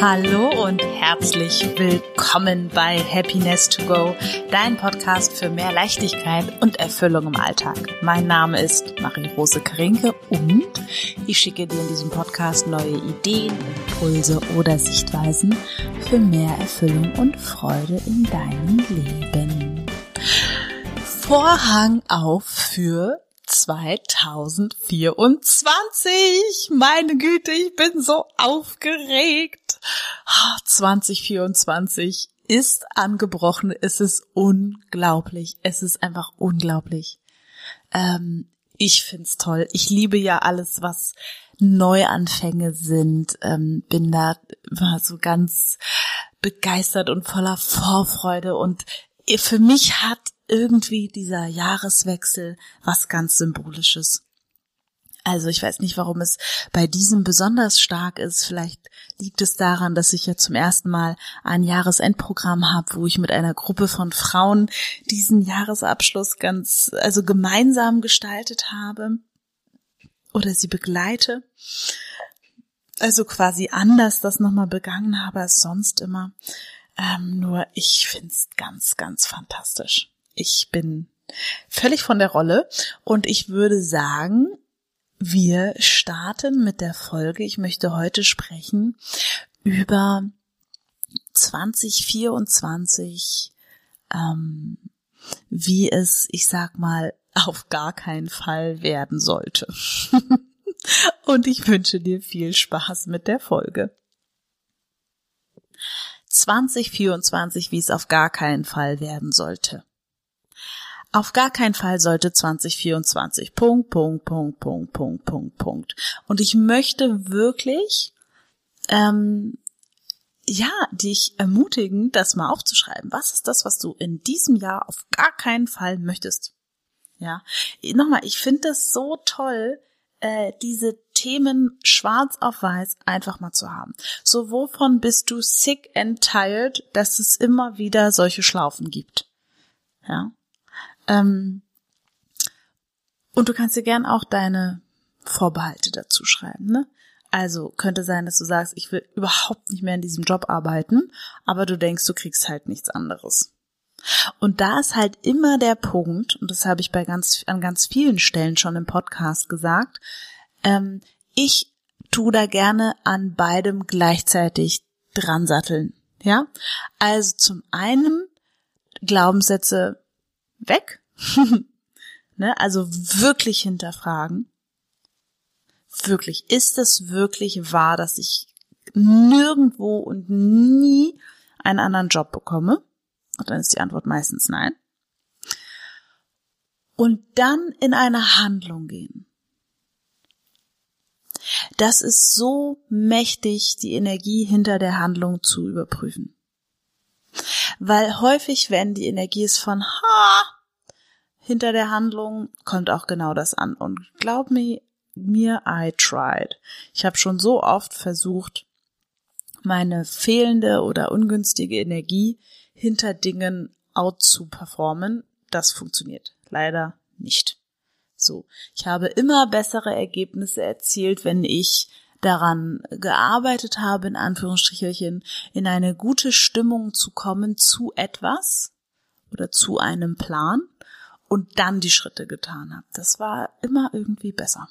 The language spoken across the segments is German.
Hallo und herzlich willkommen bei Happiness to Go, dein Podcast für mehr Leichtigkeit und Erfüllung im Alltag. Mein Name ist Marie-Rose Karinke und ich schicke dir in diesem Podcast neue Ideen, Impulse oder Sichtweisen für mehr Erfüllung und Freude in deinem Leben. Vorhang auf für 2024. Meine Güte, ich bin so aufgeregt. 2024 ist angebrochen. Es ist unglaublich. Es ist einfach unglaublich. Ähm, ich find's toll. Ich liebe ja alles, was Neuanfänge sind. Ähm, bin da immer so ganz begeistert und voller Vorfreude und für mich hat irgendwie dieser Jahreswechsel was ganz Symbolisches. Also ich weiß nicht, warum es bei diesem besonders stark ist. Vielleicht liegt es daran, dass ich ja zum ersten Mal ein Jahresendprogramm habe, wo ich mit einer Gruppe von Frauen diesen Jahresabschluss ganz, also gemeinsam gestaltet habe oder sie begleite. Also quasi anders das nochmal begangen habe als sonst immer. Ähm, nur ich find's ganz, ganz fantastisch. Ich bin völlig von der Rolle und ich würde sagen, wir starten mit der Folge. Ich möchte heute sprechen über 2024, ähm, wie es, ich sag mal, auf gar keinen Fall werden sollte. und ich wünsche dir viel Spaß mit der Folge. 2024, wie es auf gar keinen Fall werden sollte. Auf gar keinen Fall sollte 2024. Punkt, Punkt, Punkt, Punkt, Punkt, Punkt, Punkt. Und ich möchte wirklich, ähm, ja, dich ermutigen, das mal aufzuschreiben. Was ist das, was du in diesem Jahr auf gar keinen Fall möchtest? Ja, nochmal, ich finde das so toll, äh, diese Themen schwarz auf weiß einfach mal zu haben. So, wovon bist du sick and tired, dass es immer wieder solche Schlaufen gibt? Ja. Ähm, und du kannst dir gern auch deine Vorbehalte dazu schreiben, ne? Also könnte sein, dass du sagst, ich will überhaupt nicht mehr in diesem Job arbeiten, aber du denkst, du kriegst halt nichts anderes. Und da ist halt immer der Punkt, und das habe ich bei ganz, an ganz vielen Stellen schon im Podcast gesagt, ähm, ich tu da gerne an beidem gleichzeitig dran satteln. Ja? Also zum einen Glaubenssätze weg. ne? Also wirklich hinterfragen. Wirklich, ist es wirklich wahr, dass ich nirgendwo und nie einen anderen Job bekomme? Und dann ist die Antwort meistens nein. Und dann in eine Handlung gehen. Das ist so mächtig, die Energie hinter der Handlung zu überprüfen. Weil häufig, wenn die Energie ist von ha, hinter der Handlung, kommt auch genau das an. Und glaub mir, mir, I tried. Ich habe schon so oft versucht, meine fehlende oder ungünstige Energie hinter Dingen out zu performen. Das funktioniert leider nicht. So. Ich habe immer bessere Ergebnisse erzielt, wenn ich daran gearbeitet habe, in Anführungsstrichelchen, in eine gute Stimmung zu kommen zu etwas oder zu einem Plan und dann die Schritte getan habe. Das war immer irgendwie besser.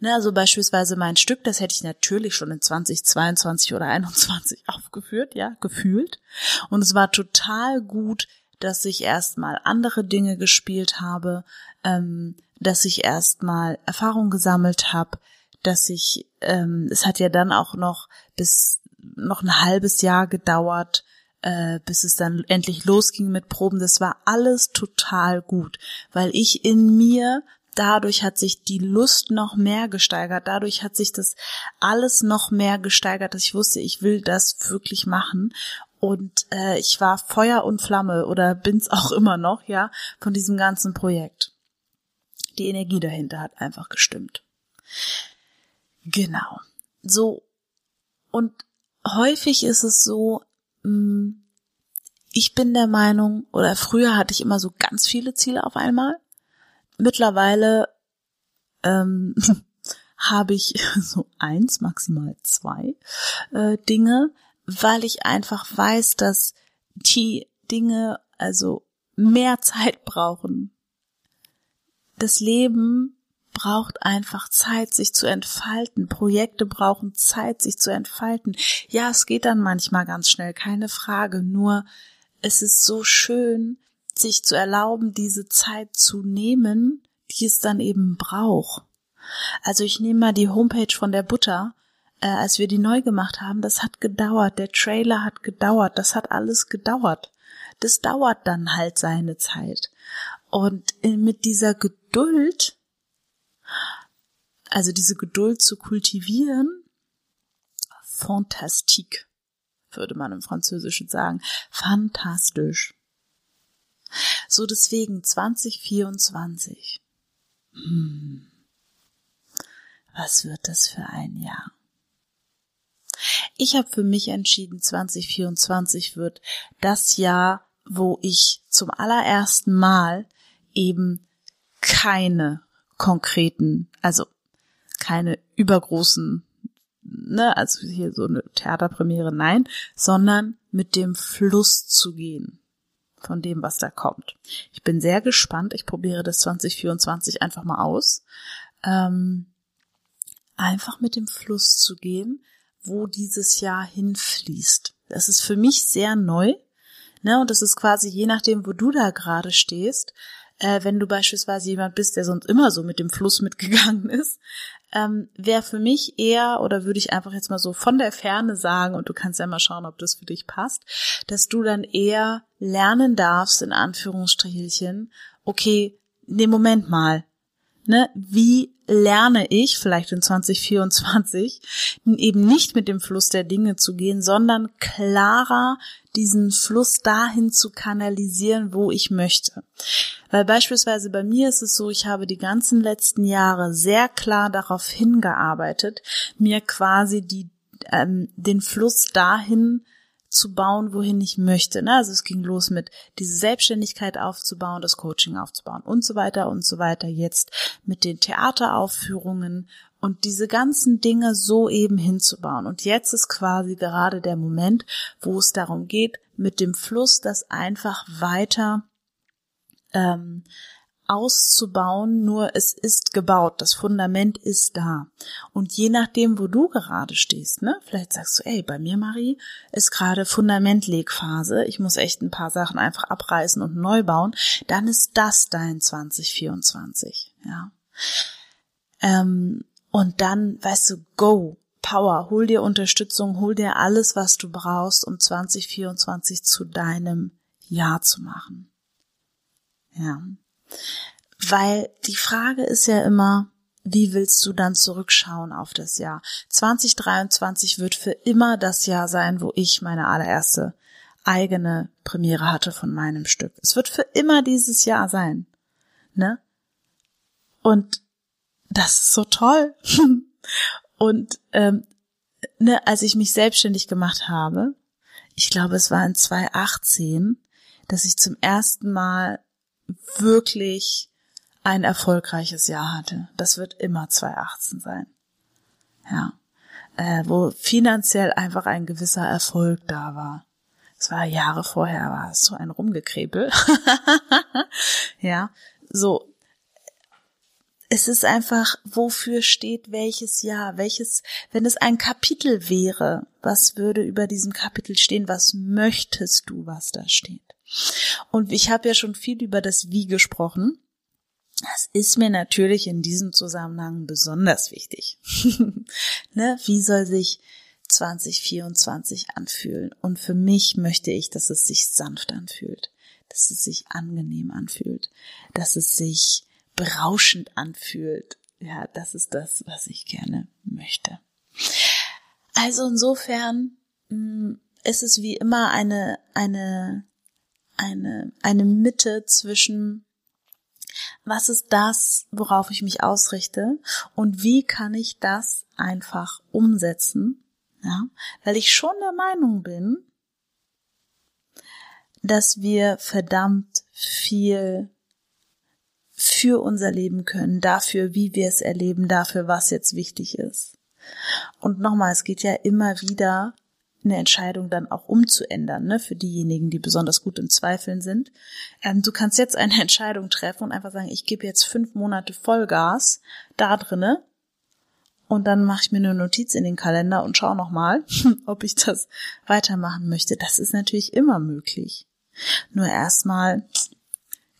Ne, also beispielsweise mein Stück, das hätte ich natürlich schon in 2022 oder 21 aufgeführt, ja, gefühlt. Und es war total gut, dass ich erstmal andere Dinge gespielt habe, ähm, dass ich erstmal Erfahrung gesammelt habe, dass ich, ähm, es hat ja dann auch noch bis noch ein halbes Jahr gedauert, äh, bis es dann endlich losging mit Proben. Das war alles total gut, weil ich in mir dadurch hat sich die Lust noch mehr gesteigert, dadurch hat sich das alles noch mehr gesteigert, dass ich wusste, ich will das wirklich machen. Und äh, ich war Feuer und Flamme oder bin's auch immer noch, ja, von diesem ganzen Projekt die Energie dahinter hat einfach gestimmt. Genau. So. Und häufig ist es so, mm, ich bin der Meinung, oder früher hatte ich immer so ganz viele Ziele auf einmal. Mittlerweile ähm, habe ich so eins, maximal zwei äh, Dinge, weil ich einfach weiß, dass die Dinge also mehr Zeit brauchen. Das Leben braucht einfach Zeit, sich zu entfalten. Projekte brauchen Zeit, sich zu entfalten. Ja, es geht dann manchmal ganz schnell, keine Frage. Nur es ist so schön, sich zu erlauben, diese Zeit zu nehmen, die es dann eben braucht. Also ich nehme mal die Homepage von der Butter, äh, als wir die neu gemacht haben, das hat gedauert, der Trailer hat gedauert, das hat alles gedauert. Das dauert dann halt seine Zeit. Und mit dieser Geduld, also diese Geduld zu kultivieren, fantastique, würde man im Französischen sagen, fantastisch. So deswegen 2024. Hm. Was wird das für ein Jahr? Ich habe für mich entschieden, 2024 wird das Jahr, wo ich zum allerersten Mal eben keine konkreten, also keine übergroßen, ne, also hier so eine Theaterpremiere, nein, sondern mit dem Fluss zu gehen von dem, was da kommt. Ich bin sehr gespannt. Ich probiere das 2024 einfach mal aus. Ähm, einfach mit dem Fluss zu gehen, wo dieses Jahr hinfließt. Das ist für mich sehr neu. Ne? Und das ist quasi je nachdem, wo du da gerade stehst. Äh, wenn du beispielsweise jemand bist, der sonst immer so mit dem Fluss mitgegangen ist, ähm, wäre für mich eher, oder würde ich einfach jetzt mal so von der Ferne sagen, und du kannst ja mal schauen, ob das für dich passt, dass du dann eher lernen darfst, in Anführungsstrichelchen, okay, ne, Moment mal, ne, wie lerne ich vielleicht in 2024 eben nicht mit dem Fluss der Dinge zu gehen, sondern klarer diesen Fluss dahin zu kanalisieren, wo ich möchte. Weil beispielsweise bei mir ist es so, ich habe die ganzen letzten Jahre sehr klar darauf hingearbeitet, mir quasi die, ähm, den Fluss dahin zu bauen, wohin ich möchte. Ne? Also es ging los mit diese Selbstständigkeit aufzubauen, das Coaching aufzubauen und so weiter und so weiter. Jetzt mit den Theateraufführungen und diese ganzen Dinge so eben hinzubauen. Und jetzt ist quasi gerade der Moment, wo es darum geht, mit dem Fluss das einfach weiter ähm, auszubauen, nur es ist gebaut, das Fundament ist da. Und je nachdem, wo du gerade stehst, ne, vielleicht sagst du, ey, bei mir, Marie, ist gerade Fundamentlegphase, ich muss echt ein paar Sachen einfach abreißen und neu bauen, dann ist das dein 2024, ja. Ähm, und dann, weißt du, go, Power, hol dir Unterstützung, hol dir alles, was du brauchst, um 2024 zu deinem Jahr zu machen. Ja. Weil die Frage ist ja immer, wie willst du dann zurückschauen auf das Jahr? 2023 wird für immer das Jahr sein, wo ich meine allererste eigene Premiere hatte von meinem Stück. Es wird für immer dieses Jahr sein. Ne? Und das ist so toll. Und ähm, ne, als ich mich selbstständig gemacht habe, ich glaube, es war in 2018, dass ich zum ersten Mal wirklich ein erfolgreiches Jahr hatte. Das wird immer 2018 sein. Ja. Äh, wo finanziell einfach ein gewisser Erfolg da war. Es war Jahre vorher, war es so ein Rumgekrepel. ja, so. Es ist einfach, wofür steht welches Jahr, welches, wenn es ein Kapitel wäre, was würde über diesem Kapitel stehen, was möchtest du, was da steht? Und ich habe ja schon viel über das Wie gesprochen. Das ist mir natürlich in diesem Zusammenhang besonders wichtig. ne? Wie soll sich 2024 anfühlen? Und für mich möchte ich, dass es sich sanft anfühlt, dass es sich angenehm anfühlt, dass es sich berauschend anfühlt. Ja, das ist das, was ich gerne möchte. Also insofern mh, mm, ist es wie immer eine, eine eine, eine Mitte zwischen was ist das, worauf ich mich ausrichte und wie kann ich das einfach umsetzen, ja, weil ich schon der Meinung bin, dass wir verdammt viel für unser Leben können, dafür, wie wir es erleben, dafür, was jetzt wichtig ist. Und nochmal, es geht ja immer wieder eine Entscheidung dann auch umzuändern, ne, für diejenigen, die besonders gut im Zweifeln sind. Ähm, du kannst jetzt eine Entscheidung treffen und einfach sagen, ich gebe jetzt fünf Monate Vollgas da drinne und dann mache ich mir eine Notiz in den Kalender und schaue nochmal, ob ich das weitermachen möchte. Das ist natürlich immer möglich. Nur erstmal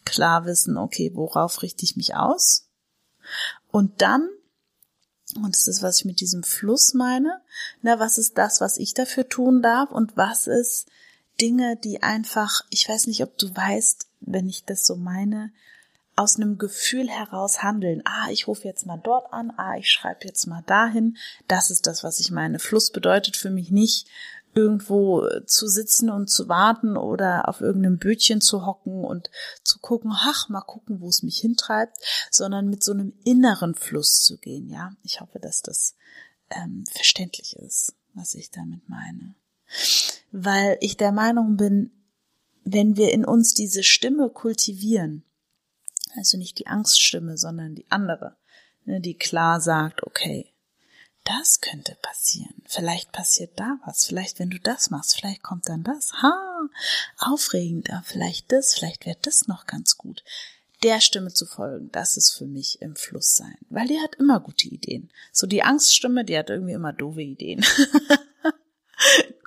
klar wissen, okay, worauf richte ich mich aus? Und dann und das ist, was ich mit diesem Fluss meine. Na, was ist das, was ich dafür tun darf? Und was ist Dinge, die einfach, ich weiß nicht, ob du weißt, wenn ich das so meine, aus einem Gefühl heraus handeln. Ah, ich rufe jetzt mal dort an. Ah, ich schreibe jetzt mal dahin. Das ist das, was ich meine. Fluss bedeutet für mich nicht, irgendwo zu sitzen und zu warten oder auf irgendeinem Bötchen zu hocken und zu gucken, ach, mal gucken, wo es mich hintreibt, sondern mit so einem inneren Fluss zu gehen, ja. Ich hoffe, dass das ähm, verständlich ist, was ich damit meine. Weil ich der Meinung bin, wenn wir in uns diese Stimme kultivieren, also nicht die Angststimme, sondern die andere, ne, die klar sagt, okay, das könnte passieren. Vielleicht passiert da was. Vielleicht, wenn du das machst, vielleicht kommt dann das. Ha, aufregender. Vielleicht das, vielleicht wird das noch ganz gut. Der Stimme zu folgen, das ist für mich im Fluss sein. Weil die hat immer gute Ideen. So die Angststimme, die hat irgendwie immer doofe Ideen.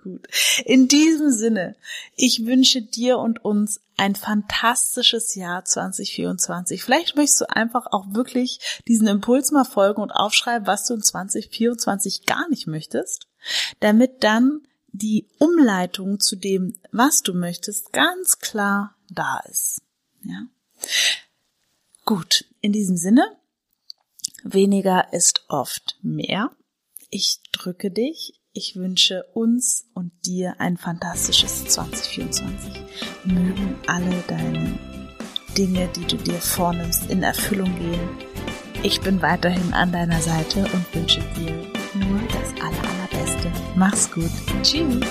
gut. In diesem Sinne, ich wünsche dir und uns ein fantastisches Jahr 2024. Vielleicht möchtest du einfach auch wirklich diesen Impuls mal folgen und aufschreiben, was du in 2024 gar nicht möchtest, damit dann die Umleitung zu dem, was du möchtest, ganz klar da ist. Ja. Gut, in diesem Sinne, weniger ist oft mehr. Ich drücke dich ich wünsche uns und dir ein fantastisches 2024. Mögen alle deine Dinge, die du dir vornimmst, in Erfüllung gehen. Ich bin weiterhin an deiner Seite und wünsche dir nur das aller, allerbeste. Mach's gut. Tschüss.